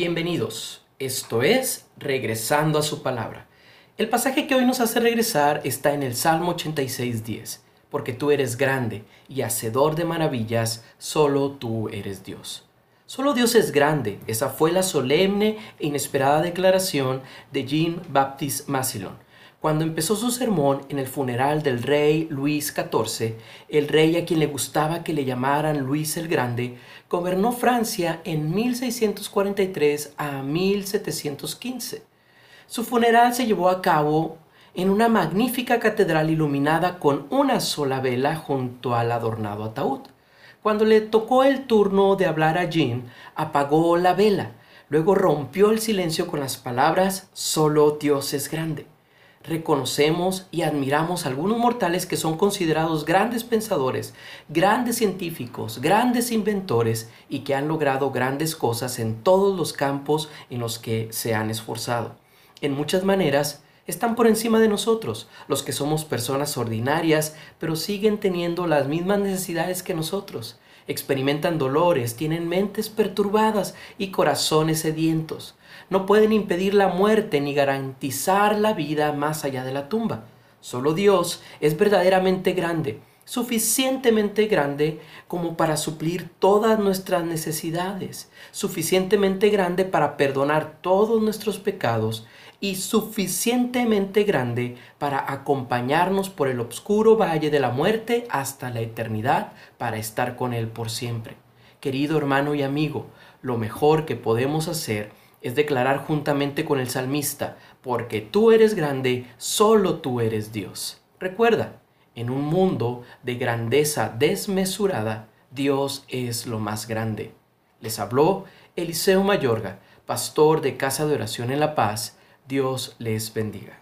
Bienvenidos. Esto es Regresando a su palabra. El pasaje que hoy nos hace regresar está en el Salmo 86.10. Porque tú eres grande y hacedor de maravillas, solo tú eres Dios. Solo Dios es grande. Esa fue la solemne e inesperada declaración de Jean-Baptiste Massillon cuando empezó su sermón en el funeral del rey Luis XIV, el rey a quien le gustaba que le llamaran Luis el Grande, gobernó Francia en 1643 a 1715. Su funeral se llevó a cabo en una magnífica catedral iluminada con una sola vela junto al adornado ataúd. Cuando le tocó el turno de hablar a Jean, apagó la vela, luego rompió el silencio con las palabras Solo Dios es grande reconocemos y admiramos a algunos mortales que son considerados grandes pensadores, grandes científicos, grandes inventores y que han logrado grandes cosas en todos los campos en los que se han esforzado. En muchas maneras, están por encima de nosotros, los que somos personas ordinarias, pero siguen teniendo las mismas necesidades que nosotros. Experimentan dolores, tienen mentes perturbadas y corazones sedientos no pueden impedir la muerte ni garantizar la vida más allá de la tumba. Solo Dios es verdaderamente grande, suficientemente grande como para suplir todas nuestras necesidades, suficientemente grande para perdonar todos nuestros pecados y suficientemente grande para acompañarnos por el oscuro valle de la muerte hasta la eternidad para estar con Él por siempre. Querido hermano y amigo, lo mejor que podemos hacer es declarar juntamente con el salmista, porque tú eres grande, solo tú eres Dios. Recuerda, en un mundo de grandeza desmesurada, Dios es lo más grande. Les habló Eliseo Mayorga, pastor de Casa de Oración en La Paz. Dios les bendiga.